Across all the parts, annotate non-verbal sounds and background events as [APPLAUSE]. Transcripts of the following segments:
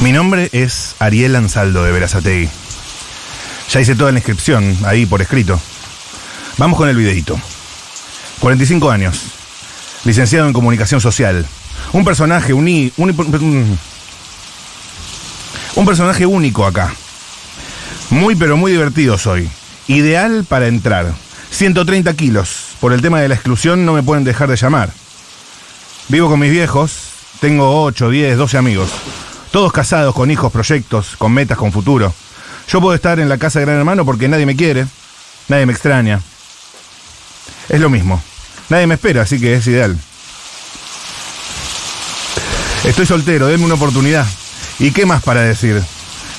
Mi nombre es Ariel Ansaldo de Verazategui. Ya hice toda la inscripción, ahí por escrito. Vamos con el videito. 45 años. Licenciado en Comunicación Social. Un personaje uni, uni- un, un personaje único acá. Muy pero muy divertido soy. Ideal para entrar. 130 kilos. Por el tema de la exclusión no me pueden dejar de llamar. Vivo con mis viejos. Tengo 8, 10, 12 amigos. Todos casados, con hijos, proyectos, con metas, con futuro. Yo puedo estar en la casa de Gran Hermano porque nadie me quiere. Nadie me extraña. Es lo mismo. Nadie me espera, así que es ideal. Estoy soltero, denme una oportunidad. ¿Y qué más para decir?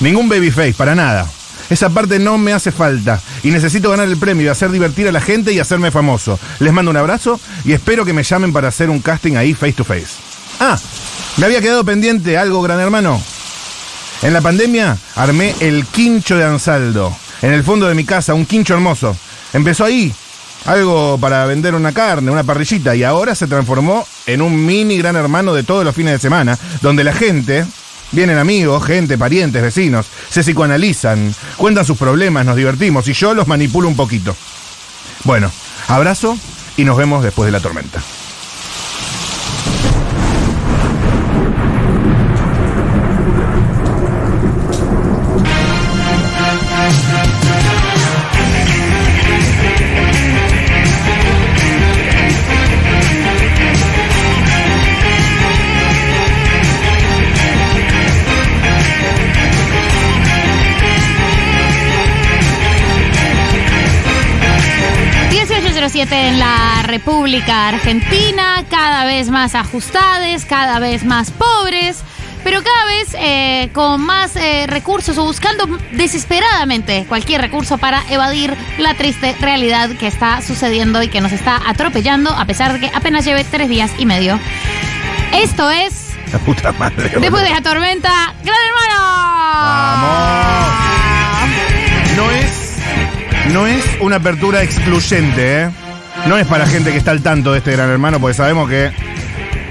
Ningún babyface, para nada. Esa parte no me hace falta. Y necesito ganar el premio y hacer divertir a la gente y hacerme famoso. Les mando un abrazo y espero que me llamen para hacer un casting ahí face to face. Ah, me había quedado pendiente algo, gran hermano. En la pandemia armé el quincho de Ansaldo. En el fondo de mi casa, un quincho hermoso. Empezó ahí, algo para vender una carne, una parrillita, y ahora se transformó en un mini gran hermano de todos los fines de semana, donde la gente, vienen amigos, gente, parientes, vecinos, se psicoanalizan, cuentan sus problemas, nos divertimos, y yo los manipulo un poquito. Bueno, abrazo y nos vemos después de la tormenta. En la República Argentina, cada vez más ajustades, cada vez más pobres, pero cada vez eh, con más eh, recursos o buscando desesperadamente cualquier recurso para evadir la triste realidad que está sucediendo y que nos está atropellando, a pesar de que apenas lleve tres días y medio. Esto es, La puta madre. después de la tormenta, ¡Gran Hermano! ¡Vamos! No es, no es una apertura excluyente, ¿eh? No es para gente que está al tanto de este gran hermano, porque sabemos que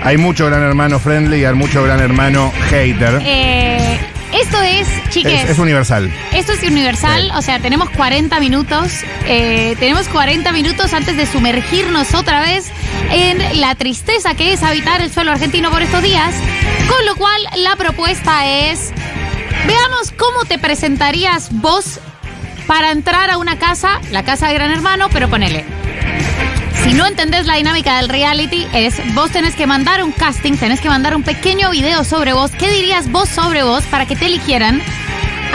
hay mucho gran hermano friendly y hay mucho gran hermano hater. Eh, esto es, chiques. es, es universal. Esto es universal, Sí. o sea, tenemos 40 minutos. eh, tenemos 40 minutos antes de sumergirnos otra vez en la tristeza que es habitar el suelo argentino por estos días. Con lo cual, la propuesta es: veamos cómo te presentarías vos para entrar a una casa, la casa de Gran Hermano, pero ponele. Si no entendés la dinámica del reality, es vos tenés que mandar un casting, tenés que mandar un pequeño video sobre vos. ¿Qué dirías vos sobre vos para que te eligieran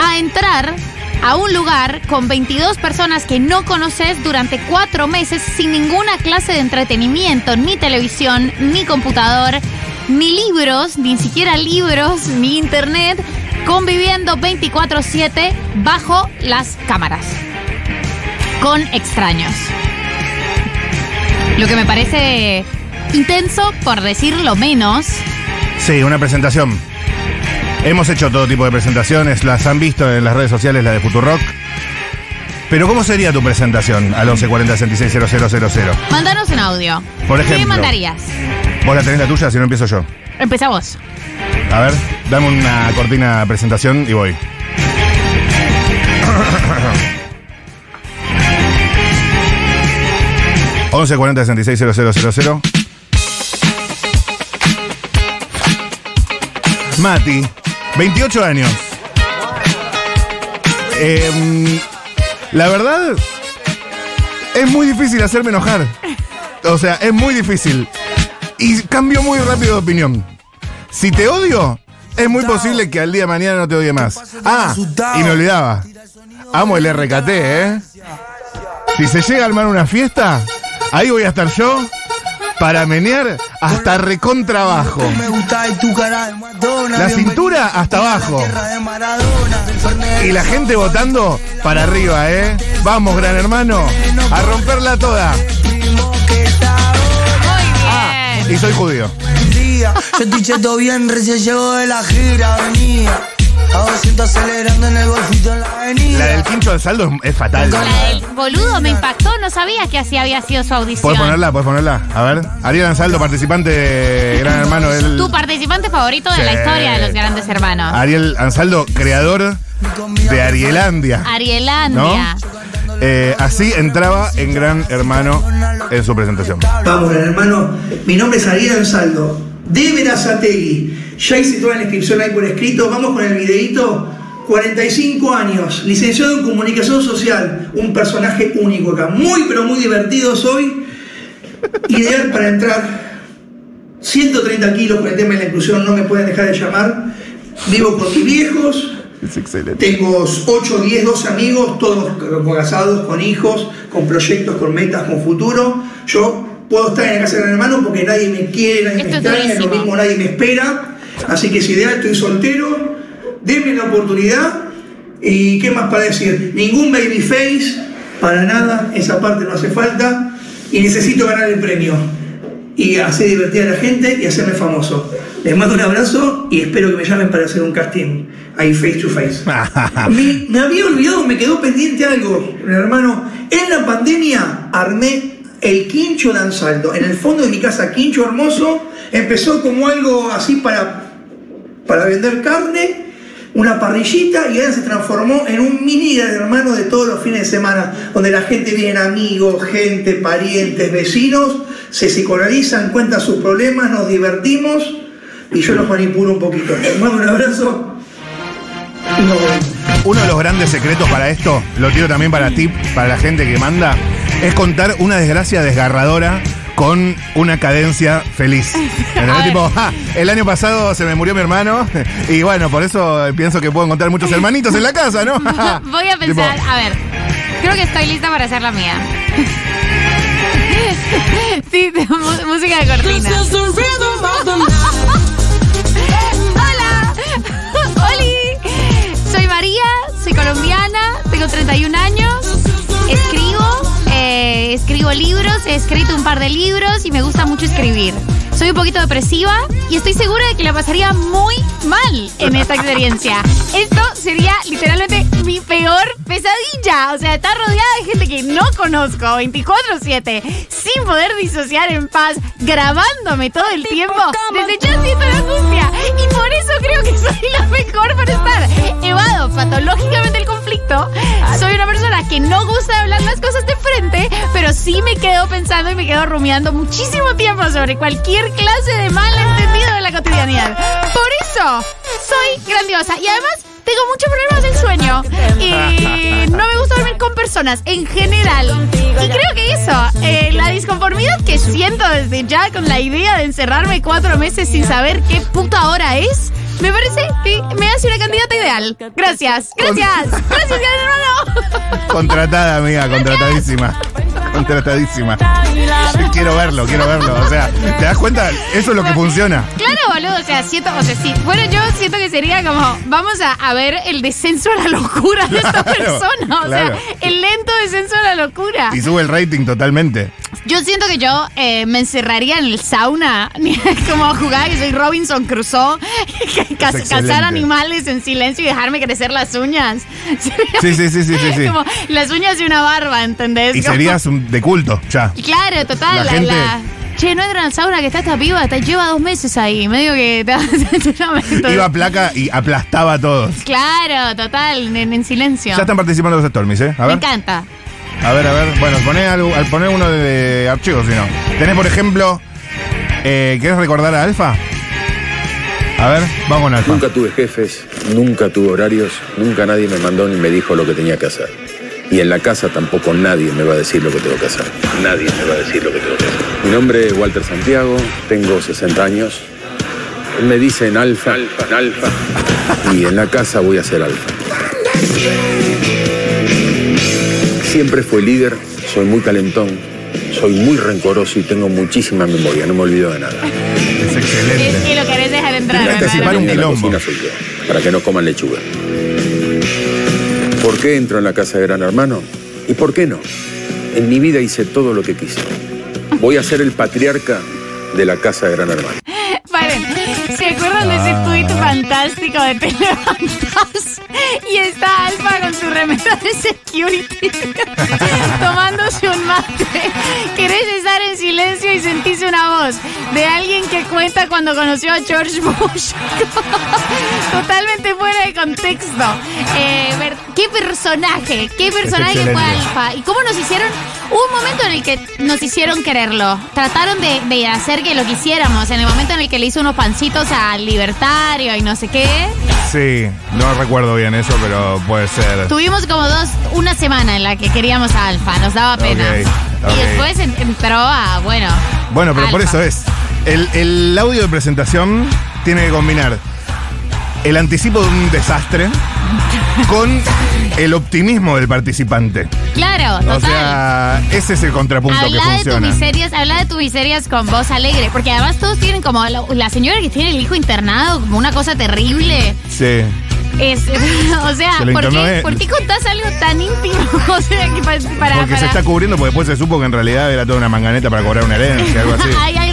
a entrar a un lugar con 22 personas que no conoces durante cuatro meses sin ninguna clase de entretenimiento, ni televisión, ni computador, ni libros, ni siquiera libros, ni internet, conviviendo 24/7 bajo las cámaras, con extraños? Lo que me parece intenso, por decirlo menos. Sí, una presentación. Hemos hecho todo tipo de presentaciones, las han visto en las redes sociales, la de Futurock. Pero ¿cómo sería tu presentación al 1140 Mándanos un audio. Por ¿Qué ejemplo. mandarías? Vos la tenés la tuya, si no empiezo yo. Empezá vos. A ver, dame una cortina de presentación y voy. Once cuarenta sesenta y seis cero cero cero cero. Mati, 28 años. Em, la verdad, es muy difícil hacerme enojar. O sea, es muy difícil. Y cambio muy rápido de opinión. Si te odio, es muy posible que al día de mañana no te odie más. Ah, y me olvidaba. Amo el RKT, ¿eh? Si se llega a armar una fiesta, ahí voy a estar yo para menear hasta recontrabajo. La cintura hasta abajo. Y la gente votando para arriba, ¿eh? Vamos, gran hermano, a romperla toda. Ah, y soy judío. Yo estoy cheto bien, recién de la gira, venía. A 200 acelerando en el golfito en la avenida. La del quincho de saldo es, es fatal. La del boludo me impactó, no sabía que así había sido su audición. ¿Puedes ponerla? ¿Puedes ponerla? A ver. Ariel Ansaldo, participante de Gran Hermano. Él, Tu participante favorito de la historia de los grandes hermanos. Ariel Ansaldo, creador de Arielandia. Arielandia. Eh, así entraba en Gran Hermano en su presentación. Vamos, gran hermano. Mi nombre es Ariel Ansaldo, de Verazategui. Ya hice toda la inscripción ahí por escrito. Vamos con el videíto. 45 años, licenciado en comunicación social, un personaje único acá. Muy, pero muy divertido soy. Ideal para entrar. 130 kilos con el tema de la inclusión, no me pueden dejar de llamar. Vivo con mis viejos, Es excelente. tengo 8, 10, 12 amigos, todos casados, con hijos, con proyectos, con metas, con futuro. Yo puedo estar en la casa de gran hermano porque nadie me quiere, nadie Esto me es extraña, lo mismo nadie me espera. Así que es ideal, estoy soltero, denme la oportunidad. ¿Y qué más para decir? Ningún baby face, para nada, esa parte no hace falta. Y necesito ganar el premio. Y hacer divertir a la gente y hacerme famoso. Les mando un abrazo y espero que me llamen para hacer un casting ahí face to face. [LAUGHS] Me, me había olvidado, me quedó pendiente algo, hermano. En la pandemia armé el quincho de Ansaldo. En el fondo de mi casa, quincho hermoso. Empezó como algo así para, para vender carne, una parrillita, y ahora se transformó en un mini hermano de todos los fines de semana, donde la gente viene amigos, gente, parientes, vecinos, se psicoanalizan, cuentan sus problemas, nos divertimos, y yo los manipulo un poquito. Mando un abrazo. Uno de los grandes secretos para esto, lo tiro también para ti, para la gente que manda, es contar una desgracia desgarradora con una cadencia feliz. [LAUGHS] "Ja, el año pasado se me murió mi hermano [LAUGHS] y bueno, por eso pienso que puedo encontrar muchos hermanitos en la casa, ¿no? [LAUGHS] Voy a Tipo, pensar, a ver, creo que estoy lista para hacer la mía. sí, música de cortina. Hola, Oli, soy María, soy colombiana, tengo 31 años, escribo, eh, escribo libros, he escrito un par de libros y me gusta mucho escribir. Soy un poquito depresiva y estoy segura de que la pasaría muy mal en esta experiencia. Esto sería literalmente mi peor pesadilla. O sea, estar rodeada de gente que no conozco 24/7, sin poder disociar en paz, grabándome todo el tiempo. Siento la angustia y por eso creo que soy la mejor para estar. Evado patológicamente el conflicto. Soy una persona que no gusta hablar las cosas de frente, pero sí me quedo pensando y me quedo rumiando muchísimo tiempo sobre cualquier clase de malentendido de la cotidianidad. Por eso soy grandiosa y además tengo muchos problemas del sueño y no me gusta dormir con personas en general. Y creo que eso, eh, la disconformidad que siento desde ya con la idea de encerrarme cuatro meses sin saber qué puta hora es, me parece que me hace una candidata ideal. Gracias, gracias, gracias, gran hermano. Contratada, amiga, contratadísima. Contratadísima. Quiero verlo, quiero verlo. O sea, ¿te das cuenta? Eso es lo que funciona. Claro, boludo, o sea, siento, o sea, sí. Bueno, yo siento que sería como, vamos a, a ver el descenso a la locura de esta Claro, persona. O claro. sea, el lento descenso a la locura. Y sube el rating totalmente. Yo siento que yo eh, me encerraría en el sauna, [LAUGHS] como jugaba que soy Robinson Crusoe, [LAUGHS] ca- cazar animales en silencio y dejarme crecer las uñas. [LAUGHS] Sí, sí, sí, sí, sí. sí. Como las uñas de una barba, ¿entendés? Y Como- serías un- de culto, ya. Claro, total. La La, gente- la- Che, no entra en el sauna que está esta piba, está- lleva dos meses ahí. Medio que. te- Iba a placa y aplastaba a todos. Claro, total, en, en silencio. Ya están participando los Stormies, ¿eh? A Me encanta. A ver, a ver. Bueno, poné algo, al poner uno de, de archivos, si no. Tenés, por ejemplo. Eh, ¿Querés recordar a Alfa? A ver, vamos con Alfa. Nunca tuve jefes, nunca tuve horarios, nunca nadie me mandó ni me dijo lo que tenía que hacer. Y en la casa tampoco nadie me va a decir lo que tengo que hacer. Nadie me va a decir lo que tengo que hacer. Mi nombre es Walter Santiago, tengo 60 años. Él me dice en alfa, alfa, en alfa. Y en la casa voy a ser alfa. Siempre fui líder, soy muy calentón, soy muy rencoroso y tengo muchísima memoria, no me olvido de nada. Es excelente. y lo querés dejar entrar. Que para que no coman lechuga. ¿Por qué entro en la casa de Gran Hermano? ¿Y por qué no? En mi vida hice todo lo que quise. Voy a ser el patriarca de la casa de Gran Hermano. [LAUGHS] Paren. ¿Se acuerdan de ese tweet fantástico de Te levantas y está Alfa con su remera de security [LAUGHS] tomándose un mate? Querés estar en silencio y sentís una voz de alguien que cuenta cuando conoció a George Bush. [LAUGHS] Totalmente fuera de contexto. Eh, ver- ¿Qué personaje? ¿Qué personaje fue. Alfa? ¿Y cómo nos hicieron? Hubo un momento en el que nos hicieron quererlo. Trataron de, de hacer que lo quisiéramos. En el momento en el que le hizo unos pancitos al libertario y no sé qué. Sí, no recuerdo bien eso, pero puede ser. Tuvimos como dos, una semana en la que queríamos a Alfa. Nos daba pena. Y después en- entró a, bueno. Bueno, pero por eso es. El, el audio de presentación tiene que combinar el anticipo de un desastre con el optimismo del participante. Claro, O total. sea, ese es el contrapunto que Habla de tus funciona. miserias, habla de tus miserias con voz alegre, porque además todos tienen como la, la señora que tiene el hijo internado, como una cosa terrible. Sí. Es, [LAUGHS] o sea, Se ¿por qué, él. ¿por qué contás algo tan íntimo? [LAUGHS] O sea, que pa- para, Porque se está cubriendo, porque después se supo que en realidad era toda una manganeta para cobrar una herencia, algo así. [LAUGHS] Algo muy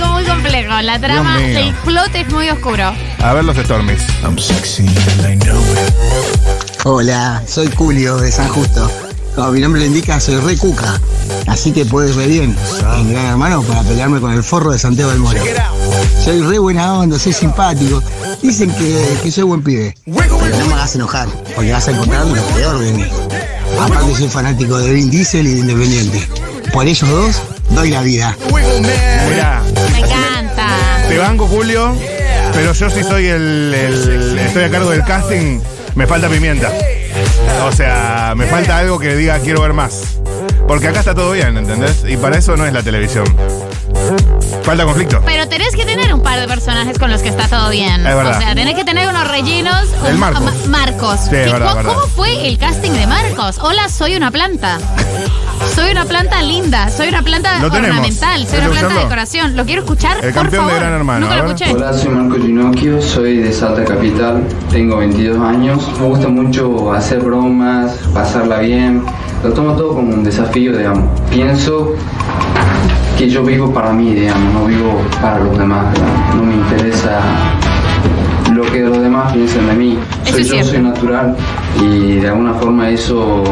complejo. La trama, mío. el plot es muy oscuro. A ver los Stormies. I'm sexy and I know it. Hola, soy Julio de San Justo. Como mi nombre lo indica, soy re cuca. Así que puedes re bien en Gran Hermano para pelearme con el forro de Santiago del Moro. Soy re buena onda, soy simpático. Dicen que, que soy buen pibe. Pero no me hagas enojar, porque vas a encontrar lo peor de mí. Aparte soy fanático de Vin Diesel y de Independiente. Por ellos dos, doy la vida. Mirá, Me encanta. Te banco, Julio, pero yo sí soy el, el- Estoy a cargo del casting, me falta pimienta. O sea, me falta algo que diga quiero ver más. Porque acá está todo bien, ¿entendés? Y para eso no es la televisión. Falta conflicto. Pero tenés que tener un par de personajes con los que está todo bien. Es verdad. O sea, tenés que tener unos rellenos. El un- Marcos. Ma- Marcos. Sí, ¿Qué- verdad, cómo, verdad. cómo fue el casting de Marcos? Hola, soy una planta. Soy una planta linda, soy una planta Lo ornamental, soy ¿Querés una planta de decoración. Lo quiero escuchar, El por campeón de favor. Gran Hermano, Nunca lo escuché. Hola, soy Marco Ginocchio, soy de Salta Capital, tengo 22 años. Me gusta mucho hacer bromas, pasarla bien. Lo tomo todo como un desafío, digamos. Pienso que yo vivo para mí, digamos, no vivo para los demás. digamos. No me interesa lo que los demás piensen de mí. Soy yo, soy natural y de alguna forma eso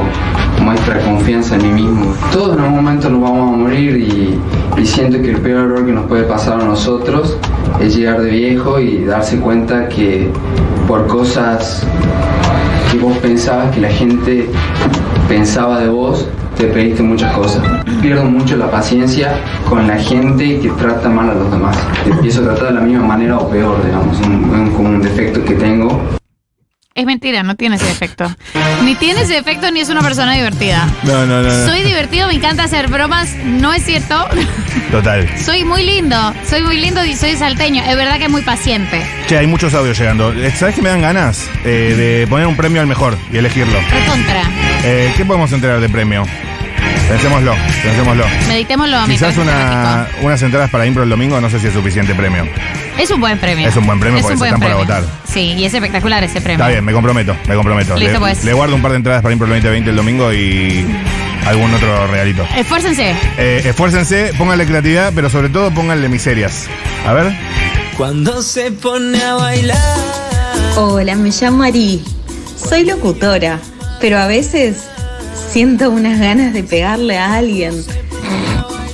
muestra confianza en mí mismo. Todos en algún momento nos vamos a morir y, y siento que el peor error que nos puede pasar a nosotros es llegar de viejo y darse cuenta que por cosas que vos pensabas que la gente pensaba de vos, te pediste muchas cosas. Pierdo mucho la paciencia con la gente que trata mal a los demás. Empiezo a tratar de la misma manera o peor, digamos, un, un- un defecto que tengo. Es mentira, no tiene ese efecto. Ni tiene ese efecto ni es una persona divertida. No, no, no. no. Soy divertido, me encanta hacer bromas. No es cierto. Total. soy muy lindo. Soy muy lindo y soy salteño. Es verdad que es muy paciente. Che, hay muchos audios llegando. Eh, ¿Sabes que me dan ganas eh, de poner un premio al mejor y elegirlo? Recontra. Eh, ¿Qué podemos entregar de premio? Pensémoslo, pensémoslo. Meditémoslo a mi Quizás una, unas entradas para Impro el domingo, no sé si es suficiente premio. Es un buen premio. Es un buen premio porque se buen están por premio. agotar. Sí, y es espectacular ese premio. Está bien, me comprometo, me comprometo. Listo, le, pues. le guardo un par de entradas para Impro 2020 el domingo y algún otro regalito. Esfuércense. Eh, esfuércense, pónganle creatividad, pero sobre todo pónganle miserias. A ver. Cuando se pone a bailar. Hola, me llamo Ari. Soy locutora, pero a veces siento unas ganas de pegarle a alguien.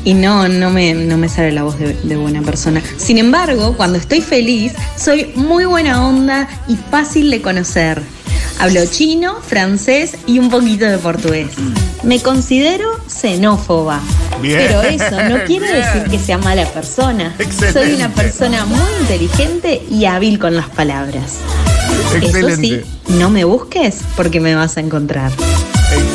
Y no, no me, no me sale la voz de, de buena persona. Sin embargo, cuando estoy feliz, soy muy buena onda y fácil de conocer. Hablo chino, francés y un poquito de portugués. Me considero xenófoba. Bien. Pero eso no quiere decir que sea mala persona. Excelente. Soy una persona muy inteligente y hábil con las palabras. Eso sí, no me busques porque me vas a encontrar.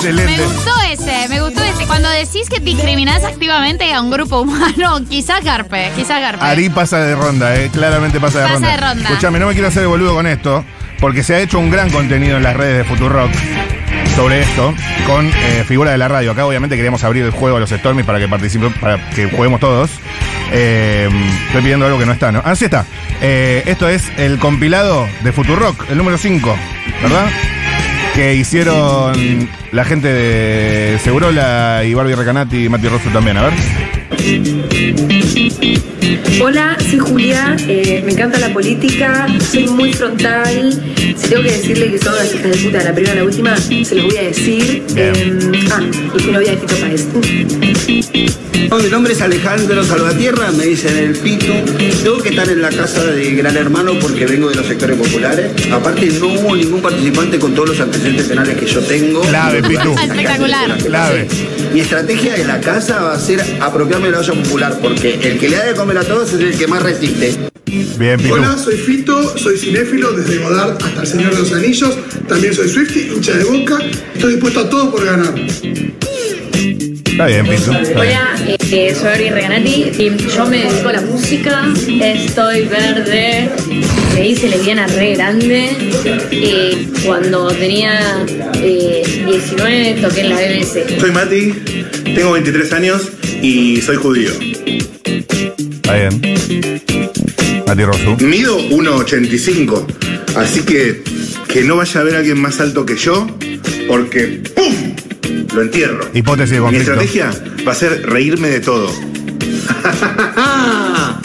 Me gustó ese, me gustó ese. Cuando decís que discriminás activamente a un grupo humano, [LAUGHS] quizás Garpe, quizás Garpe. Ari pasa de ronda, eh, claramente pasa de Pasa ronda. de ronda. Escuchame, no me quiero hacer boludo con esto, porque se ha hecho un gran contenido en las redes de Futurock sobre esto, con eh, figura de la radio. Acá obviamente queríamos abrir el juego a los Stormies para que participen, para que juguemos todos. Eh, estoy pidiendo algo que no está, ¿no? Ah, sí está. Eh, esto es el compilado de Futurock, el número 5, ¿verdad? Que hicieron la gente de Segurola y Barbie Recanati y Mati Rosso también, a ver. Hola, soy Julia, eh, me encanta la política, soy muy frontal. Si tengo que decirle que son las hijas de puta de la primera a la última, se los voy a decir. Eh, ah, y fui novia de Fito Páez. Mi nombre es Alejandro Salvatierra, me dicen el Pitu. Tengo que estar en la casa de Gran Hermano porque vengo de los sectores populares. Aparte, no hubo ningún participante con todos los antecedentes penales que yo tengo. Clave, Pitu. Espectacular. Clave. Mi estrategia de la casa va a ser apropiarme de la olla popular porque el que le da de comer a todos es el que más resiste. Bien, Pitu. Hola, soy Fito, soy cinéfilo desde Godard hasta El Señor de los Anillos. También soy Swifty, hincha de boca. Estoy dispuesto a todo por ganar. Está bien, bien. Hola, eh, soy Ari Reganati y yo me dedico a la música. Estoy verde. Me hice lesbiana re grande. Eh, cuando tenía eh, 19 toqué en la BBC. Soy Mati, tengo 23 años y soy judío. Está bien. Mati Rosu. Mido 1,85, así que que no vaya a haber alguien más alto que yo, porque ¡pum! Lo entierro. Hipótesis de Mi conflicto. estrategia va a ser reírme de todo. [LAUGHS]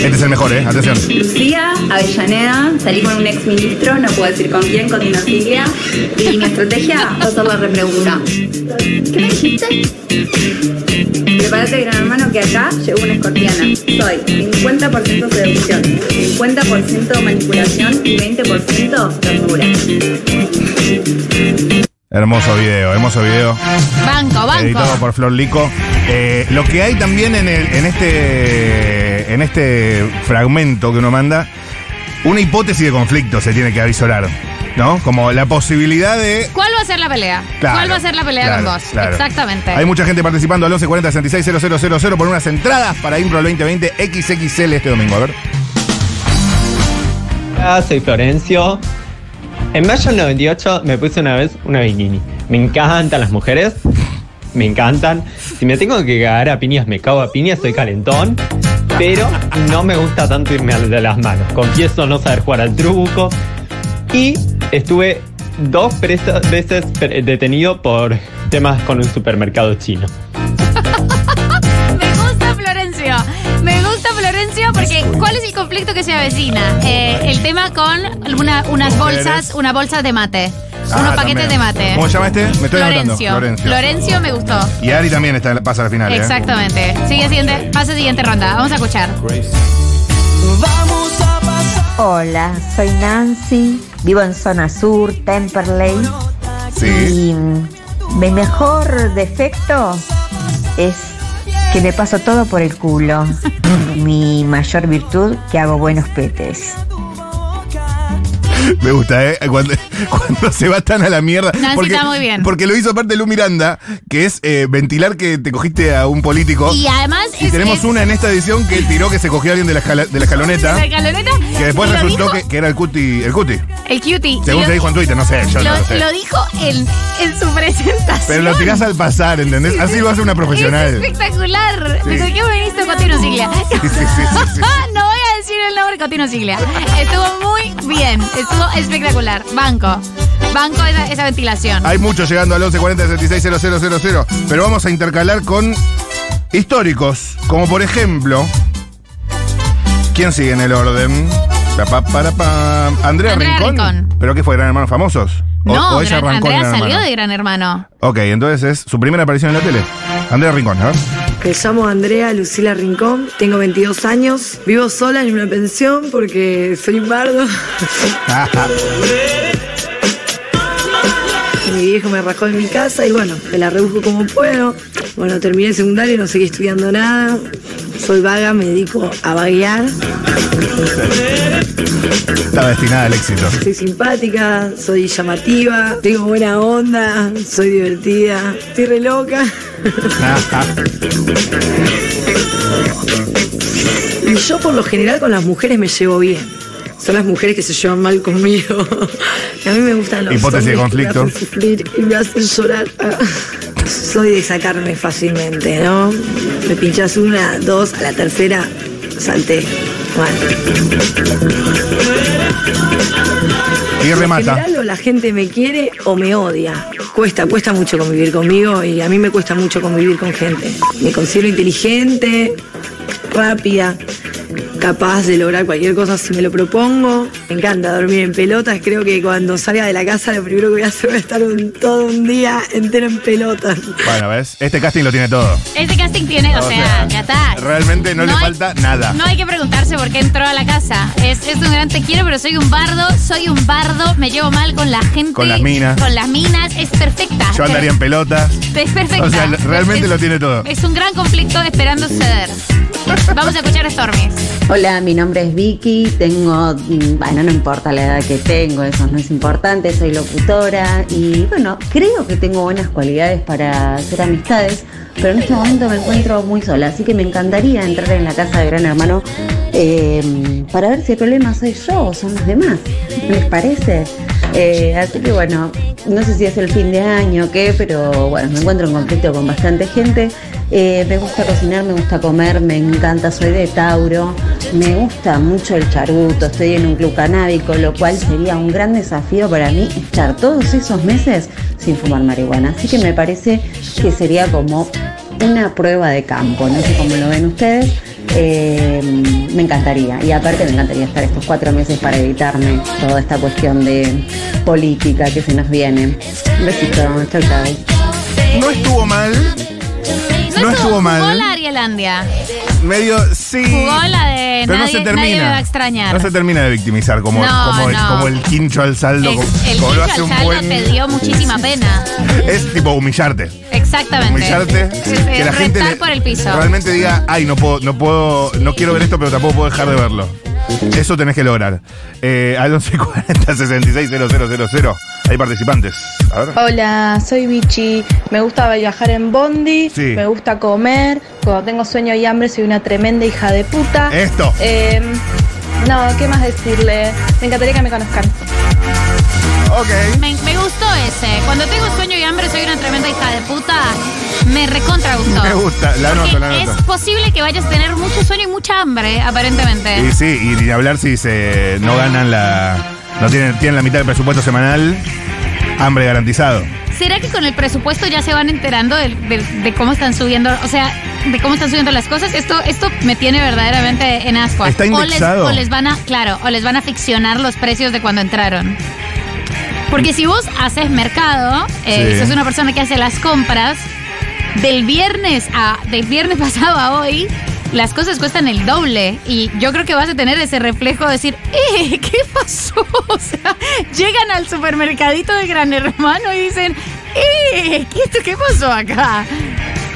Este es el mejor, ¿eh? Atención. Lucía Avellaneda, salí con un ex ministro, no puedo decir con quién, con Siglia. Y mi estrategia va a ser la repregunta. ¿Qué me dijiste? Prepárate, gran hermano, que acá llegó una escorpiana. Soy 50% seducción, 50% manipulación y 20% ternura. Hermoso video, hermoso video. Banco, Editado banco. por Flor Lico. Eh, lo que hay también en, el, en, este, en este fragmento que uno manda, una hipótesis de conflicto se tiene que avisorar. ¿No? Como la posibilidad de. ¿Cuál va a ser la pelea? Claro, ¿Cuál va a ser la pelea claro, con vos? claro. Exactamente. Hay mucha gente participando al 1140 66 000 por unas entradas para Impro 2020 XXL este domingo. A ver. Hola, soy Florencio. En mayo del 98 me puse una vez una bikini. Me encantan las mujeres. Me encantan. Si me tengo que cagar a piñas, me cago a piñas, soy calentón. Pero no me gusta tanto irme de las manos. Confieso no saber jugar al truco. Y estuve dos veces detenido por temas con un supermercado chino. Florencio porque ¿cuál es el conflicto que se avecina? Eh, el tema con una- unas bolsas, unas bolsas de mate. Ah, unos paquetes también. de mate. ¿Cómo se llama este? Me estoy anotando. Florencio. Florencio. Florencio me gustó. Y Ari también está, pasa a la final. ¿eh? Exactamente. Sigue siguiente, pase siguiente ronda. Vamos a escuchar. Hola, soy Nancy, vivo en zona sur, Temperley. Y mm, mi mejor defecto es que me paso todo por el culo. [LAUGHS] mi mayor virtud, que hago buenos petes. [LAUGHS] Me gusta, ¿eh? Cuando, [LAUGHS] cuando se va tan a la mierda. Nancy está muy bien. Porque lo hizo aparte Lu Miranda, que es eh, ventilar que te cogiste a un político. Y además Y es- tenemos es- una en esta edición que tiró que se cogió a alguien de la, escala- de la escaloneta. La escaloneta. Que después lo resultó que, que era el cuti. El cuti. El cutie. Según Y se lo- dijo en Twitter, no sé, yo lo, no lo sé. lo dijo en, en su presentación. Pero lo tirás al pasar, ¿entendés? Así lo hace una Es profesional. espectacular. Sí. Me ¿qué viniste Cotino Siglia? Sí, sí. [LAUGHS] no voy a decir el nombre Cotino Siglia. Estuvo muy bien. Estuvo espectacular. Banco. Banco esa, esa ventilación. Hay muchos llegando al 1140 66 000, pero vamos a intercalar con históricos, como por ejemplo, ¿quién sigue en el orden? Pa, pa, para, pa. Andrea, Andrea Rincón. Rincón. ¿Pero qué fue? ¿Gran Hermanos Famosos? O- no, o ella Gran- Andrea salió Hermano? de Gran Hermano. Ok, entonces es su primera aparición en la tele. Andrea Rincón, a ver. Me llamo Andrea Lucila Rincón, tengo 22 años, vivo sola en una pensión porque soy un bardo. [LAUGHS] Mi viejo me rajó en mi casa y bueno, me la rebusco como puedo. Bueno, terminé el secundario, no seguí estudiando nada. Soy vaga, me dedico a vaguear. Estaba destinada al éxito. Soy simpática, soy llamativa, tengo buena onda, soy divertida, estoy re loca. Y yo por lo general con las mujeres me llevo bien. Son las mujeres que se llevan mal conmigo. [LAUGHS] A mí me gustan los Hipótesis de que conflicto. me hacen sufrir y me hacen llorar. Ah. Soy de sacarme fácilmente, ¿no? Me pinchas una, dos, a la tercera salté. Bueno. Y En remata. general o la gente me quiere o me odia. Cuesta, cuesta mucho convivir conmigo y a mí me cuesta mucho convivir con gente. Me considero inteligente, rápida, capaz de lograr cualquier cosa si me lo propongo. Me encanta dormir en pelotas. Creo que cuando salga de la casa lo primero que voy a hacer es estar un- todo un día entero en pelotas. Bueno, ¿ves? Este casting lo tiene todo. Este casting tiene, o O sea, sea, ya está. Realmente no, le hay- falta nada. No hay que preguntarse por qué entró a la casa. Es, es un gran te quiero, pero soy un bardo, soy un bardo, me llevo mal con la gente. Con las minas. Con las minas, es perfecta. Yo andaría en pelotas. Es perfecta. O sea, realmente Es- lo tiene todo. Es un gran conflicto esperando suceder. [LAUGHS] Vamos a escuchar a Stormy. Hola, mi nombre es Vicky, tengo, mm, bueno, no importa la edad que tengo, eso no es importante, soy locutora y bueno, creo que tengo buenas cualidades para hacer amistades, pero en este momento me encuentro muy sola, así que me encantaría entrar en la casa de Gran Hermano eh, para ver si el problema soy yo o son los demás, ¿les parece? Eh, así que bueno, no sé si es el fin de año o qué, pero bueno, me encuentro en conflicto con bastante gente. Eh, me gusta cocinar, me gusta comer, me encanta, soy de Tauro, me gusta mucho el charuto, estoy en un club canábico, lo cual sería un gran desafío para mí estar todos esos meses sin fumar marihuana. Así que me parece que sería como una prueba de campo, no sé cómo lo ven ustedes. Eh, me encantaría, y aparte me encantaría estar estos cuatro meses para evitarme toda esta cuestión de política que se nos viene. Un besito, chau. No estuvo mal. No estuvo Jugó mal. la Arielandia. Medio, sí. Jugó la de Pero no se nadie me va a termina. extrañar. No se termina de victimizar como, No, como, el, no. como el quincho al saldo. el como, el como lo Quincho hace un Alzaldo buen. te dio muchísima pena. Es tipo humillarte. Exactamente. Humillarte. Este, que la gente le- por el piso. realmente diga, ay, no puedo, no puedo, no quiero ver esto, pero tampoco puedo dejar de verlo. Eso tenés que lograr. Eh, al 1140 660000. Hay participantes. A ver. Hola, soy Vichy. Me gusta viajar en bondi, Sí. me gusta comer. Cuando tengo sueño y hambre soy una tremenda hija de puta. Esto. Eh, no, ¿qué más decirle? Me encantaría que me conozcan. Ok. Me, me gustó ese. Cuando tengo sueño y hambre soy una tremenda hija de puta. Me recontra gustó. Me gusta, la Porque la Es anoto. posible que vayas a tener mucho sueño y mucha hambre, aparentemente. Y sí, y ni hablar si se no ganan la. No tienen, tienen la mitad del presupuesto semanal, hambre garantizado. ¿Será que con el presupuesto ya se van enterando de, de- de cómo están subiendo, o sea, de cómo están subiendo las cosas? Esto, esto me tiene verdaderamente en ascuas. Está O les, indexado. o les van a, claro, o les van a ficcionar los precios de cuando entraron. Porque si vos haces mercado, eh, Sí. sos una persona que hace las compras, del viernes a, del viernes [LAUGHS] pasado a hoy, las cosas cuestan el doble. Y yo creo que vas a tener ese reflejo de decir, ¡eh! [LAUGHS] ¿Qué pasó? [LAUGHS] O sea, llegan al supermercadito de Gran Hermano y dicen, ¡eh! ¿Qué, esto- qué pasó acá?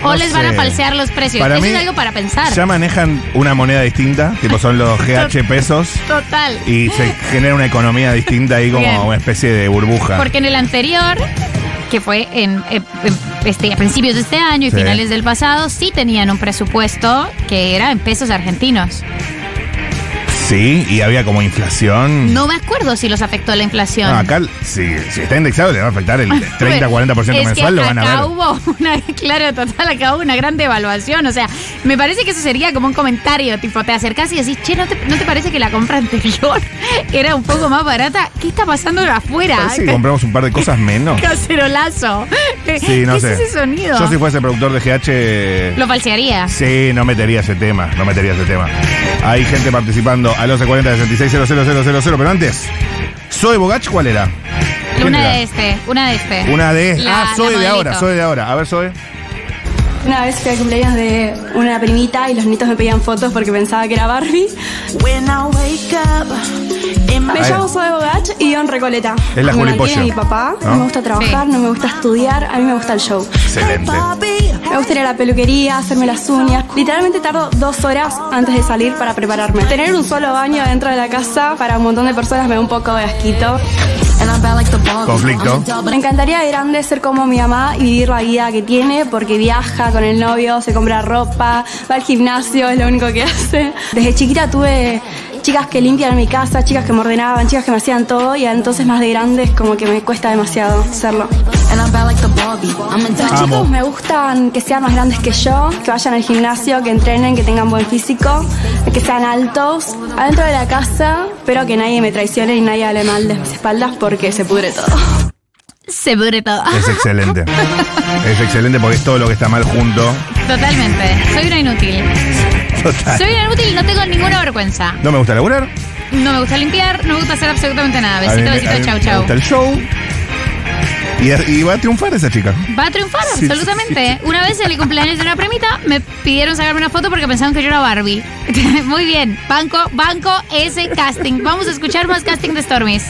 O No les van a falsear los precios. Para Eso mí, es algo para pensar. Ya manejan una moneda distinta, tipo son los GH pesos, Total. y se genera una economía distinta ahí como Bien. una especie de burbuja. Porque en el anterior, que fue en, en- en- este, a principios de este año y Sí. finales del pasado, sí tenían un presupuesto que era en pesos argentinos. Sí, y había como inflación. No me acuerdo si los afectó la inflación. No, acá, si, si está indexado, le va a afectar el [LAUGHS] 30-40% Es que mensual, lo van a acá ver. hubo una, [LAUGHS] claro, total, acá hubo una gran devaluación. O sea, me parece que eso sería como un comentario, tipo, te acercás y decís, che, ¿no te, no te parece que la compra anterior [LAUGHS] era un poco más barata? ¿Qué está pasando afuera? Parece que compramos un par de cosas menos. Cacerolazo. Sí, no ¿Qué sé. es ese sonido? Yo si fuese productor de GH... Lo falsearía. Sí, no metería ese tema, no metería ese tema. Hay gente participando al 1140 660000, pero antes, ¿Soy Bogach cuál era? ¿Quién Una era? de este, una de este. Una de... La- ah, soy de ahora, soy de ahora. A ver, soy. Una vez fui al cumpleaños de una primita y los niños me pedían fotos porque pensaba que era Barbie. Me llamo Zoe Bogach y vivo en Recoleta. Es la me Juli Pollo, mi papá, ¿no? no me gusta trabajar, no me gusta estudiar, a mí me gusta el show. Excelente. Me gusta ir a la peluquería, hacerme las uñas. Literalmente tardo dos horas antes de salir para prepararme. Tener un solo baño dentro de la casa para un montón de personas me da un poco de asquito. Conflicto. Me encantaría de grande ser como mi mamá y vivir la vida que tiene porque viaja con el novio, se compra ropa, va al gimnasio, es lo único que [LAUGHS] hace. Desde chiquita tuve chicas que limpian mi casa, chicas que me ordenaban, chicas que me hacían todo y entonces más de grande es como que me cuesta demasiado hacerlo. Los chicos me gustan que sean más grandes que yo, que vayan al gimnasio, que entrenen, que tengan buen físico, que sean altos, adentro de la casa, pero que nadie me traicione y nadie hable mal de mis espaldas porque se pudre todo. Se pudre todo. Es excelente. es excelente porque es todo lo que está mal junto. Totalmente. Soy una inútil. Total. Soy una inútil y no tengo ninguna vergüenza. No me gusta laburar. No me gusta limpiar, no me gusta hacer absolutamente nada. Mí Besito, me- besito, chau, Me chau. gusta el show. Y, y va a triunfar esa chica. Va a triunfar, Sí, absolutamente. Una vez en el cumpleaños de una primita me pidieron sacarme una foto porque pensaban que yo era Barbie. [LAUGHS] Muy bien, banco, banco ese casting. Vamos a escuchar más casting de Stormies.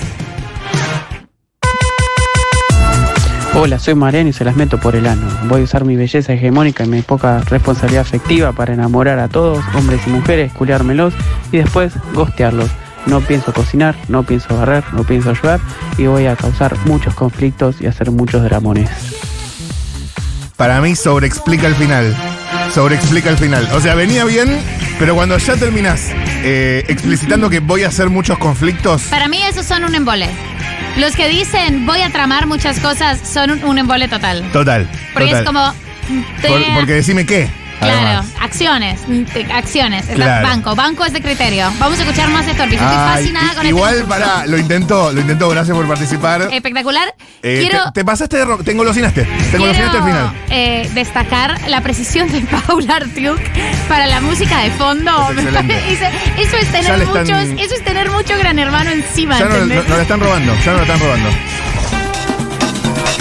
Hola, soy Mariano y se las meto por el ano. Voy a usar mi belleza hegemónica y mi poca responsabilidad afectiva para enamorar a todos, hombres y mujeres, culiármelos y después gostearlos. No pienso cocinar, no pienso barrer, no pienso ayudar y voy a causar muchos conflictos y hacer muchos dramones. Para mí sobreexplica el final. Sobreexplica el final. O sea, venía bien, pero cuando ya terminas eh, explicitando que voy a hacer muchos conflictos, Para mí esos son un embole. Los que dicen voy a tramar muchas cosas son un, un embole total. total. Porque total. es como... te- Por- porque decime qué. Claro, acciones, te- acciones. Claro. Banco, banco es de criterio. Vamos a escuchar más de Stormies. Estoy Ay, fascinada con igual este para, lo intentó, lo intentó, gracias por participar. Espectacular. Eh, Quiero, te, te pasaste de ro- te engolosinaste. Te engolosinaste al final. eh, destacar la precisión de [LAUGHS] Paula Artiuk para la música de fondo. Es [LAUGHS] eso es tener están- muchos, eso es tener mucho gran hermano encima, Ya no, ¿entendés? no- no la están robando, ya no la están robando.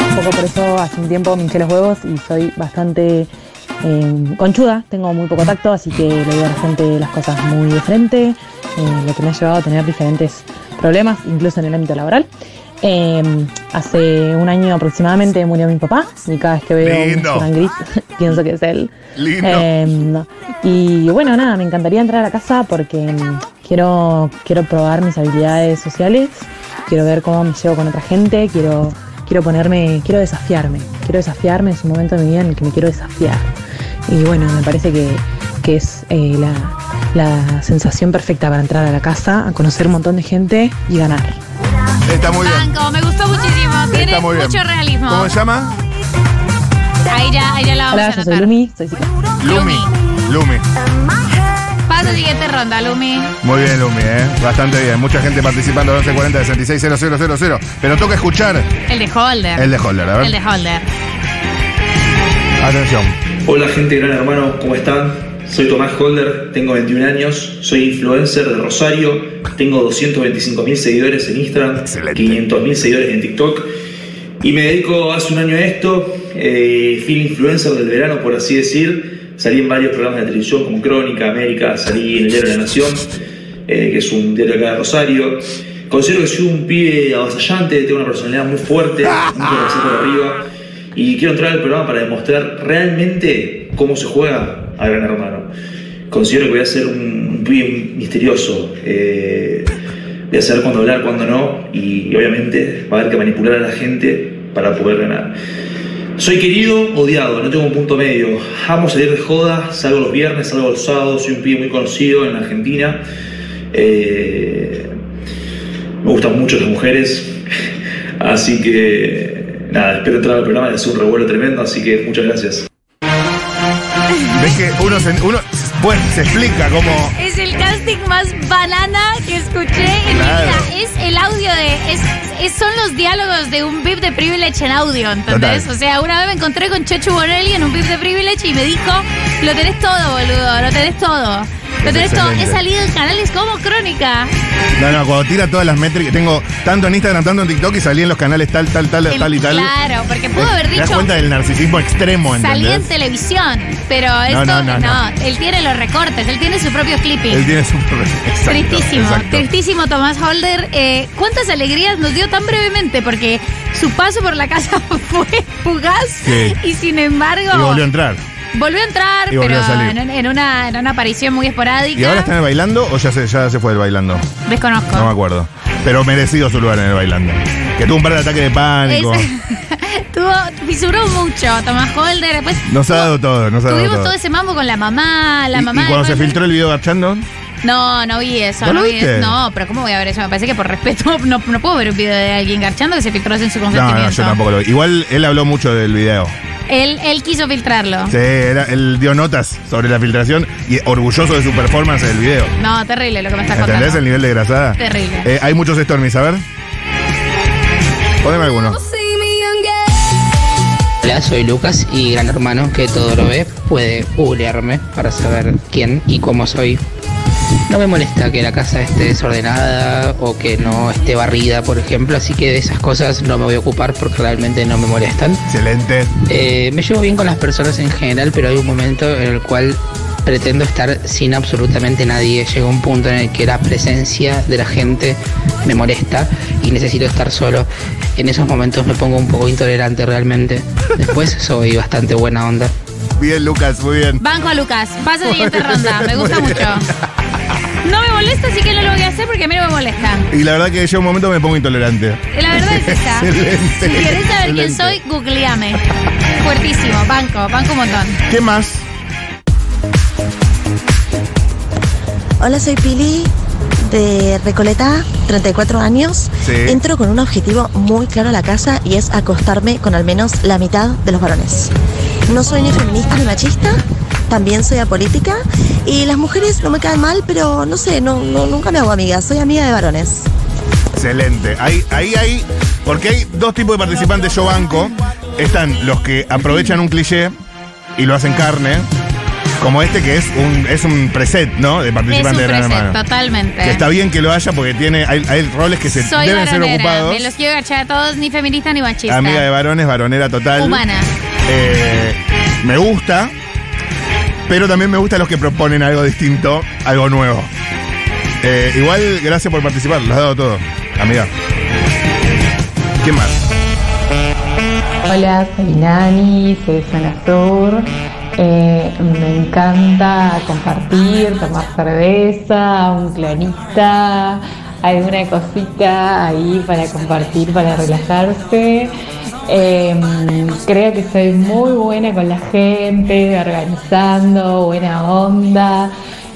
Un poco por eso hace un tiempo me hinché los huevos y soy bastante eh, conchuda, tengo muy poco tacto, así que le digo a la gente las cosas muy de frente, eh, lo que me ha llevado a tener diferentes problemas, incluso en el ámbito laboral. Eh, hace un año aproximadamente murió mi papá y cada vez que veo Lindo. un gris [LAUGHS] pienso que es él. Lindo. Eh, y bueno, nada, me encantaría entrar a casa porque mm, quiero, quiero probar mis habilidades sociales, quiero ver cómo me llevo con otra gente, quiero, quiero ponerme, quiero desafiarme, quiero desafiarme, es un momento de mi vida en el que me quiero desafiar. Y bueno, me parece que, que es eh, la, la sensación perfecta para entrar a la casa, a conocer un montón de gente y ganar. Está muy bien. Banco, me gustó muchísimo. Tiene Está muy bien. mucho realismo. ¿Cómo se llama? Ahí ya, ahí ya la vamos Hola, a yo soy anotar. Lumi, soy psicóloga. Lumi. Lumi. A siguiente ronda, Lumi. Muy bien, Lumi, ¿eh? Bastante bien. Mucha gente participando al 1140 660000. Pero toca escuchar El de Holder. el de Holder, a ver. El de Holder. Atención. Hola gente de Gran Hermano, ¿cómo están? Soy Tomás Holder, tengo 21 años, soy influencer de Rosario, tengo 225 mil seguidores en Instagram, 500 mil seguidores en TikTok y me dedico hace un año a esto, eh, fui influencer del verano por así decir, salí en varios programas de televisión como Crónica, América, salí en el diario La Nación, eh, que es un diario acá de Rosario. Considero que soy un pibe avasallante, tengo una personalidad muy fuerte, [LAUGHS] pasé por arriba. Y quiero entrar al programa para demostrar realmente cómo se juega a Gran Hermano. Considero que voy a ser un, un pibe misterioso. eh, voy a saber cuándo hablar, cuándo no. Y, obviamente va a haber que manipular a la gente para poder ganar. Soy querido, odiado, no tengo un punto medio. Amo salir de joda, salgo los viernes, salgo los sábados, soy un pibe muy conocido en Argentina. Eh, me gustan mucho las mujeres, [LAUGHS] así que nada, espero entrar al programa hacer un revuelo tremendo, así que muchas gracias. ¿Ves que uno uno, bueno, se explica cómo. Es el casting más banana que escuché en Claro. mi vida. Es el audio de. Es, es- son los diálogos de un VIP de Privilege en audio, ¿entendés? Total. O sea, una vez me encontré con Chechu Bonelli en un VIP de Privilege y me dijo: Lo tenés todo, boludo, lo tenés todo. Lo Es todo. He salido en canales como Crónica. No, no, cuando tira todas las métricas. Tengo tanto en Instagram, tanto en TikTok y salí en los canales tal, tal, tal, El- tal y tal. Claro, porque pudo haber Te das dicho. cuenta del narcisismo extremo, Salí en ¿entendés? televisión, pero esto no, no, no. él tiene los recortes, él tiene su propio clipping. Él tiene su. [LAUGHS] Exacto, Tristísimo, exacto. tristísimo Tomás Holder. Eh, ¿Cuántas alegrías nos dio tan brevemente? Porque su paso por la casa [LAUGHS] fue fugaz Sí. y sin embargo Y volvió a entrar. Volvió a entrar, Y volvió pero a salir. en, en una, en una aparición muy esporádica. ¿Y ahora está en el bailando o ya se, ya se fue del bailando? Desconozco. No me acuerdo. Pero merecido su lugar en el bailando. Que tuvo un par de ataques de pánico. Es- [LAUGHS] tuvo, fisuró mucho Tomás Holder. Después Nos ha dado todo, nos ha dado tuvimos todo. todo ese mambo con la mamá, la y, mamá. y cuando se filtró el video garchando, No, no vi eso. ¿No No, lo vi viste? eso. no, pero ¿cómo voy a ver eso? Me parece que por respeto [LAUGHS] no, no puedo ver un video de alguien garchando que se filtró sin su no, consentimiento. no, yo tampoco lo vi. Igual él habló mucho del video. Él, él quiso filtrarlo. Sí, era- él dio notas sobre la filtración y orgulloso de su performance del video. No, terrible lo que me estás ¿Entendés contando. el nivel de grasada? Terrible. Eh, hay muchos Stormies, a ver. Poneme alguno. Hola, Hola, soy Lucas y Gran Hermano, que todo lo ve, puede googlearme para saber quién y cómo soy. No me molesta que la casa esté desordenada o que no esté barrida, por ejemplo, así que de esas cosas no me voy a ocupar porque realmente no me molestan. Excelente. Eh, me llevo bien con las personas en general, pero hay un momento en el cual pretendo estar sin absolutamente nadie. Llega un punto en el que la presencia de la gente me molesta y necesito estar solo. En esos momentos me pongo un poco intolerante realmente. Después [LAUGHS] soy bastante buena onda. Bien, Lucas, muy bien. Banco a Lucas. Pasa siguiente ronda. Me gusta mucho. No me molesta, así que no lo voy a hacer porque a mí no me molesta. Y la verdad que llega un momento me pongo intolerante. La verdad es esa. [LAUGHS] Excelente. Si querés saber quién soy, googleame. Fuertísimo, banco, banco un montón. ¿Qué más? Hola, soy Pili de Recoleta, 34 años. Sí. Entro con un objetivo muy claro a la casa y es acostarme con al menos la mitad de los varones. No soy ni feminista ni machista, también soy apolítica y las mujeres no me caen mal, pero no sé, no, no- nunca me hago amiga, soy amiga de varones. Excelente. Ahí, ahí, ahí, porque hay dos tipos de participantes yo banco. Están los que aprovechan un cliché y lo hacen carne, como este que es un, es un preset, ¿no? De Es un participante de Gran preset, Hermano. totalmente. Que está bien que lo haya porque tiene, hay, hay roles que se Soy deben ser ocupados. me los quiero agachar a todos, ni feminista ni machista. Amiga de varones, varonera total. Humana. Eh, me gusta, pero también me gustan los que proponen algo distinto, algo nuevo. Eh, igual, gracias por participar, lo has dado todo, amiga. ¿Quién más? Hola, soy Nani, soy de Sur. Eh, me encanta compartir, tomar cerveza, un clonista, alguna cosita ahí para compartir, para relajarse. Eh, creo que soy muy buena con la gente, organizando, buena onda.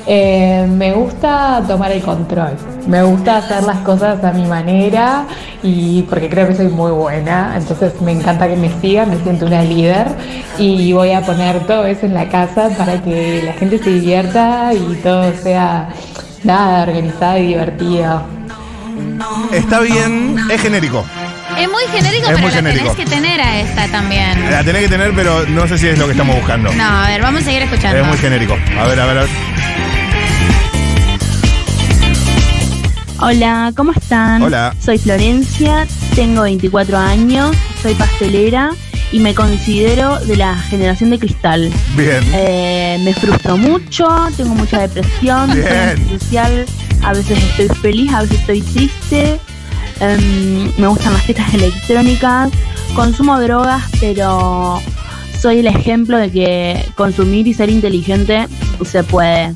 Eh, me gusta tomar el control, me gusta hacer las cosas a mi manera y porque creo que soy muy buena, entonces me encanta que me sigan, me siento una líder y voy a poner todo eso en la casa para que la gente se divierta y todo sea nada organizado y divertido. Está bien, es genérico. Es muy genérico, Es pero muy la genérico. tenés que tener a esta también. La tenés que tener, pero no sé si es lo que estamos buscando. No, a ver, vamos a seguir escuchando. Es muy genérico. A ver, a ver, a ver. Hola, ¿cómo están? Hola. Soy Florencia, tengo 24 años, soy pastelera y me considero de la generación de cristal. Bien. Eh, me frustro mucho, tengo mucha depresión, soy Bien. antisocial, a veces estoy feliz, a veces estoy triste. Em, me gustan las fiestas electrónicas, consumo drogas, pero soy el ejemplo de que consumir y ser inteligente se puede.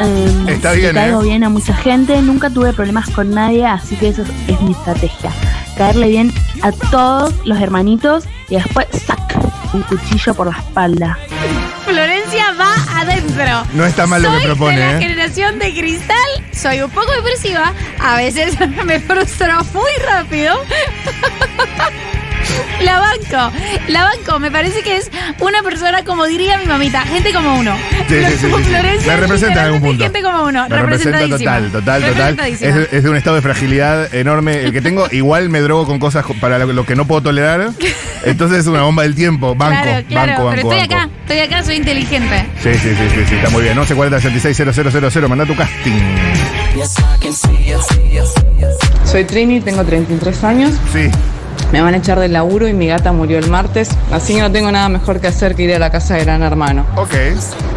Em, Está le bien, caigo ¿eh? bien a mucha gente, nunca tuve problemas con nadie, así que eso es, es mi estrategia. Caerle bien a todos los hermanitos y después sac un cuchillo por la espalda. Adentro. No está mal lo que Soy propone, de la ¿eh? generación de cristal, soy un poco depresiva, a veces [LAUGHS] me frustro muy rápido. [LAUGHS] La banco, la banco, me parece que es una persona como diría mi mamita, gente como uno. Sí, sí, sí, sí, sí. Florencia Me representa en algún punto. Gente como uno, Me representa total, total, total. Es, es de un estado de fragilidad enorme el que tengo. Igual me drogo con cosas para lo, lo que no puedo tolerar. Entonces es una bomba del tiempo. Banco, claro, claro, banco, banco, pero estoy banco. acá, estoy acá, soy inteligente. Sí, sí, sí, sí, sí, está muy bien. 1140 66 000, manda tu casting. Soy Trini, tengo 33 años. Sí. Me van a echar del laburo y mi gata murió el martes, así que no tengo nada mejor que hacer que ir a la casa de Gran Hermano. Ok.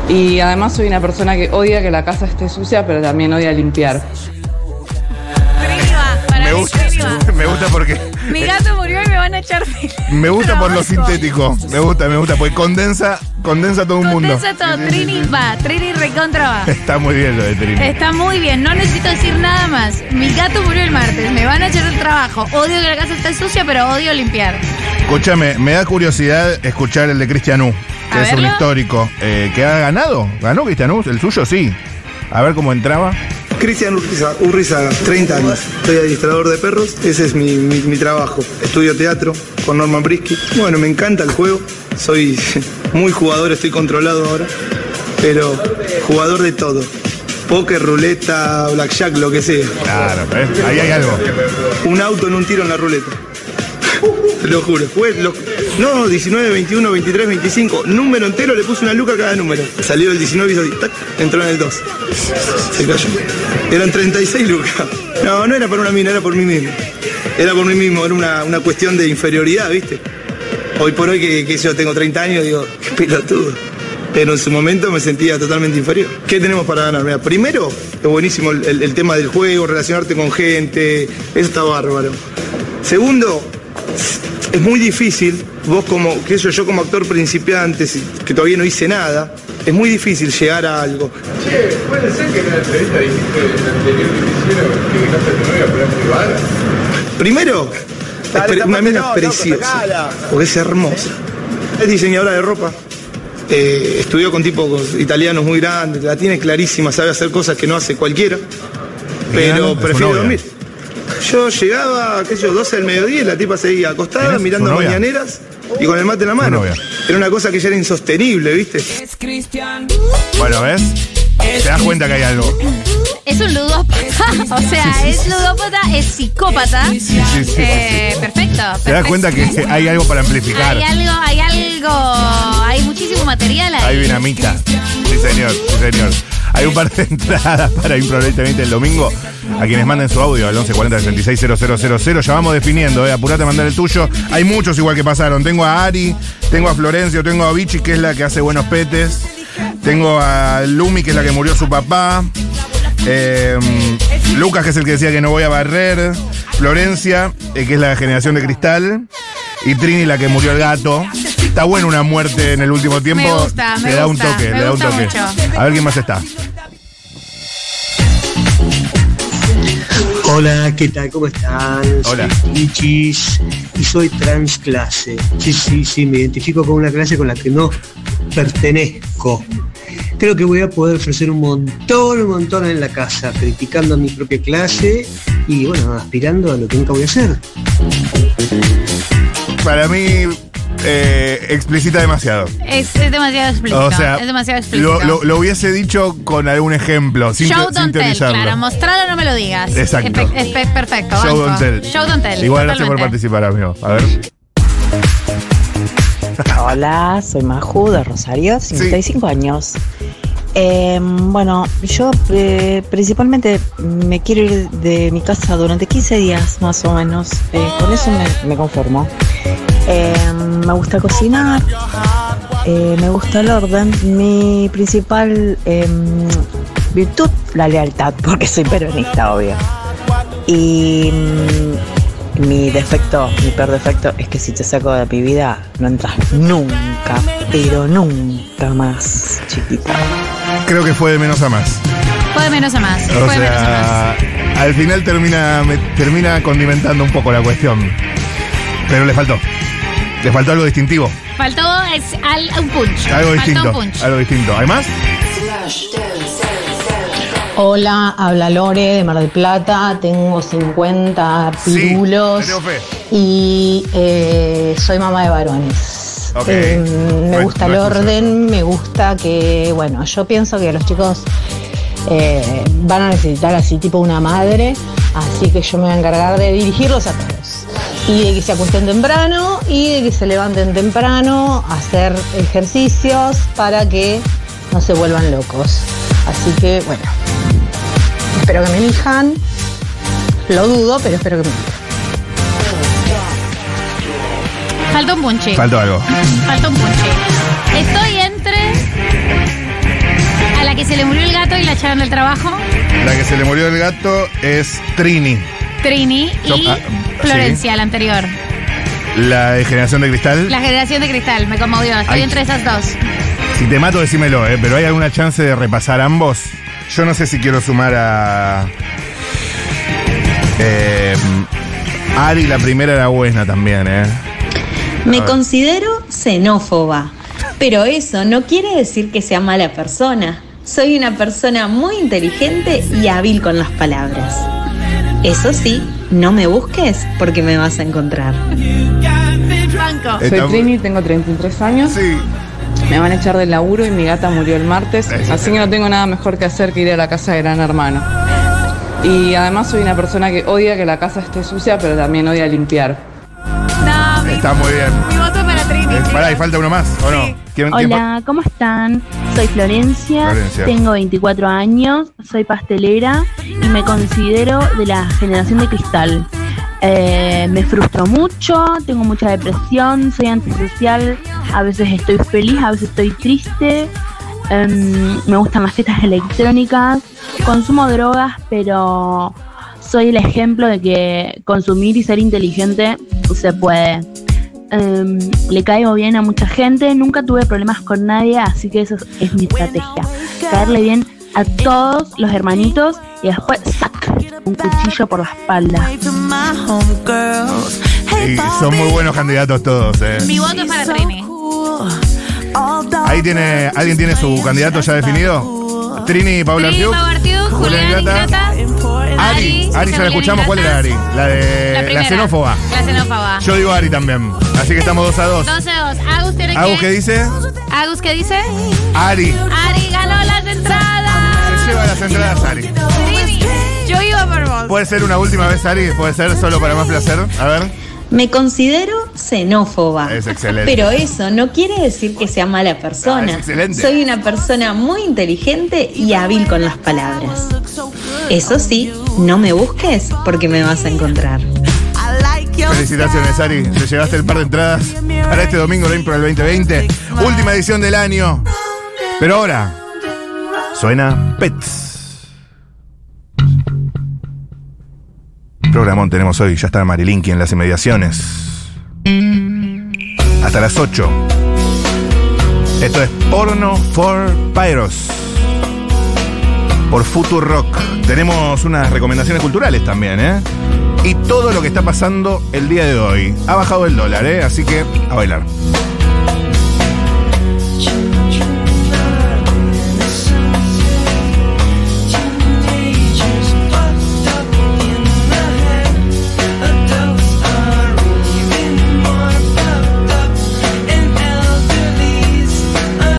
Y además soy una persona que odia que la casa esté sucia, pero también odia limpiar. Me gusta, [LAUGHS] me gusta porque. Mi gato murió y me van a echar [LAUGHS] Me gusta por lo sintético. Me gusta, me gusta, porque condensa, condensa todo un mundo. Condensa todo, Trini va, Trini recontra va. [LAUGHS] Está muy bien lo de Trini. Está muy bien, no necesito decir nada más. Mi gato murió el martes, me van a echar el trabajo. Odio que la casa esté sucia, pero odio limpiar. Escúchame, me da curiosidad escuchar el de Cristian U, que A es un histórico, eh, que ha ganado. ¿Ganó Cristian U? ¿El suyo? Sí. A ver cómo entraba. Cristian Urriza, Urriza, 30 años. Soy administrador de perros, ese es mi, mi- mi trabajo. Estudio teatro con Norman Brisky. Bueno, me encanta el juego, soy [LAUGHS] muy jugador, estoy controlado ahora, pero jugador de todo. Póker, ruleta, blackjack, lo que sea. Claro, ¿ves? ahí hay algo. Un auto en un tiro en la ruleta. [LAUGHS] Te lo juro. Jugué, lo- No, 19, 21, 23, 25. Número entero, le puse una luca a cada número. Salió el 19 y tac, entró en el 2. Se cayó. Eran 36 lucas. No, no era por una mina, era por mí mismo. Era por mí mismo, era una, una cuestión de inferioridad, ¿viste? Hoy por hoy que, que yo tengo 30 años, digo, [LAUGHS] qué pelotudo. Pero en su momento me sentía totalmente inferior. ¿Qué tenemos para ganar? Mira, primero, es buenísimo el- el tema del juego, relacionarte con gente, eso está bárbaro. Segundo, es muy difícil, vos como, qué sé yo, yo como actor principiante, si- que todavía no hice nada, es muy difícil llegar a algo. Che, puede ser que en la entrevista dijiste en la anterior que hicieron que dejaste a tu novia privada. Primero, es una mina preciosa, porque es hermosa. Es diseñadora de ropa. eh, estudió con tipos italianos muy grandes, la tiene clarísima, sabe hacer cosas que no hace cualquiera, pero novia. dormir. Yo llegaba, qué sé yo, 12 del mediodía y la tipa seguía acostada ¿Quién es? mirando ¿Tu novia? mañaneras y con el mate en la mano. novia. Era una cosa que ya era insostenible, ¿viste? Bueno, ¿ves? Te das cuenta que hay algo. Es un ludópata. [LAUGHS] O sea, es ludópata, es psicópata. sí, sí, sí. Eh, perfecto. Te das perfecto. cuenta que hay algo para amplificar. Hay algo, hay algo, hay muchísimo material ahí. Hay dinamita. Sí, señor, sí, señor. Hay un par de [LAUGHS] entradas para Improbablemente el domingo. A quienes manden su audio al 1140 660000. Ya vamos definiendo, eh. Apurate a mandar el tuyo. Hay muchos igual que pasaron. Tengo a Ari, tengo a Florencio, tengo a Vichy, que es la que hace buenos petes. Tengo a Lumi, que es la que murió su papá. Eh, Lucas, que es el que decía que no voy a barrer. Florencia, eh, que es la generación de cristal. Y Trini, la que murió el gato. Está buena una muerte en el último tiempo. Me gusta, me le da gusta, un toque, me le da un toque. mucho. A ver quién más está. Hola, ¿qué tal? ¿Cómo están? Hola. Soy Lichis y soy transclase. Sí, sí, sí, me identifico con una clase con la que no pertenezco. Creo que voy a poder ofrecer un montón, un montón en la casa, criticando a mi propia clase y, bueno, aspirando a lo que nunca voy a hacer. Para mí, eh, explicita demasiado. Es, es demasiado explícito. O sea, es demasiado explícito. lo, lo- lo hubiese dicho con algún ejemplo, sin, Show te- sin tell, teorizarlo. claro. Mostralo, no me lo digas. Exacto. Espe- espe- perfecto. Show banco. don't tell. Show don't tell. Igual gracias por participar, amigo. A ver. Hola, soy Maju de Rosario, 55 años. Eh, bueno, yo eh, principalmente me quiero ir de mi casa durante 15 días más o menos. Eh, con eso me, me conformo. Eh, me gusta cocinar, eh, me gusta el orden. Mi principal eh, virtud, la lealtad, [LAUGHS] porque soy peronista, obvio. Y mm, mi defecto, mi peor defecto es que si te saco de mi vida no entras nunca, pero nunca más, chiquita. Creo que fue de menos a más. Fue de menos a más. O Fue de menos a más. sea, al final termina, me- termina condimentando un poco la cuestión. Pero le faltó. Le faltó algo distintivo. Faltó es al, un punch. Algo Faltó distinto. un punch. Algo distinto. ¿Hay más? Hola, habla Lore de Mar del Plata, tengo 50 pirulos te tengo fe. y eh, soy mamá de varones. Ok. Eh, No me es- gusta no el es orden, me gusta que, bueno, yo pienso que los chicos eh, van a necesitar así tipo una madre, así que yo me voy a encargar de dirigirlos a todos. Y de que se acuesten temprano y de que se levanten temprano, hacer ejercicios para que no se vuelvan locos. Así que, bueno, espero que me elijan. Lo dudo, pero espero que me elijan. Faltó un punche. Faltó algo. Faltó un punche. Estoy entre a la que se le murió el gato y la echaron del trabajo, La que se le murió el gato es Trini. Trini Yo- y ah, Florencia, la anterior. La de generación de cristal. La generación de cristal, me conmovió. Estoy Ay. entre esas dos. Si te mato, decímelo, ¿eh? Pero ¿hay alguna chance de repasar ambos? Yo no sé si quiero sumar a. Eh, Ari, la primera era buena también, ¿eh? Me considero xenófoba, pero eso no quiere decir que sea mala persona. Soy una persona muy inteligente y hábil con las palabras. Eso sí, no me busques porque me vas a encontrar. Soy Estamos- Trini, tengo 33 años. Me van a echar del laburo y mi gata murió el martes, así que no tengo nada mejor que hacer que ir a la casa de Gran Hermano. Y además soy una persona que odia que la casa esté sucia, pero también odia limpiar. No, mi, Está muy bien. mi voto para Eh, pará, y falta uno más, ¿o no? ¿Quién- quién Hola, ¿cómo están? Soy Florencia, Florencia. tengo 24 años, soy pastelera y me considero de la generación de cristal. Eh, me frustro mucho, tengo mucha depresión, soy antisocial, a veces estoy feliz, a veces estoy triste, em, me gustan las fiestas electrónicas, consumo drogas, pero soy el ejemplo de que consumir y ser inteligente se puede. Em, le caigo bien a mucha gente, nunca tuve problemas con nadie, así que esa es, es mi estrategia. Caerle bien a todos los hermanitos y después ¡sac! un cuchillo por la espalda. Y son muy buenos candidatos todos, eh. Mi voto es para Trini. Ahí tiene, ¿alguien tiene su candidato ya definido? Trini, Paula Trini, Artiuk, Julián Ingrata, Ari, Ari ya la escuchamos, ¿cuál era Ari? La de La xenófoba. La xenófoba. Yo digo Ari también. Así que estamos 2 a 2. 12 a 2. Agus tiene ¿Agus qué dice? Agus, ¿qué dice? Ari. Ari ganó las entradas. Se lleva las entradas Ari. Yo iba por vos. ¿Puede ser una última vez Ari? ¿Puede ser solo para más placer? A ver. Me considero xenófoba. Es excelente. Pero eso no quiere decir que sea mala persona. Ah, es excelente. Soy una persona muy inteligente y hábil con las palabras. Eso sí, no me busques porque me vas a encontrar. Felicitaciones, Ari. Te llevaste el par de entradas para este domingo, la Impro del 2020. Última edición del año. Pero ahora suena Pets. Programón tenemos hoy. Ya está Marilinki en las inmediaciones. Hasta las 8. Esto es Porno for Pyros. Por Future Rock. Tenemos unas recomendaciones culturales también, ¿eh? Y todo lo que está pasando el día de hoy. Ha bajado el dólar, ¿eh? Así que a bailar.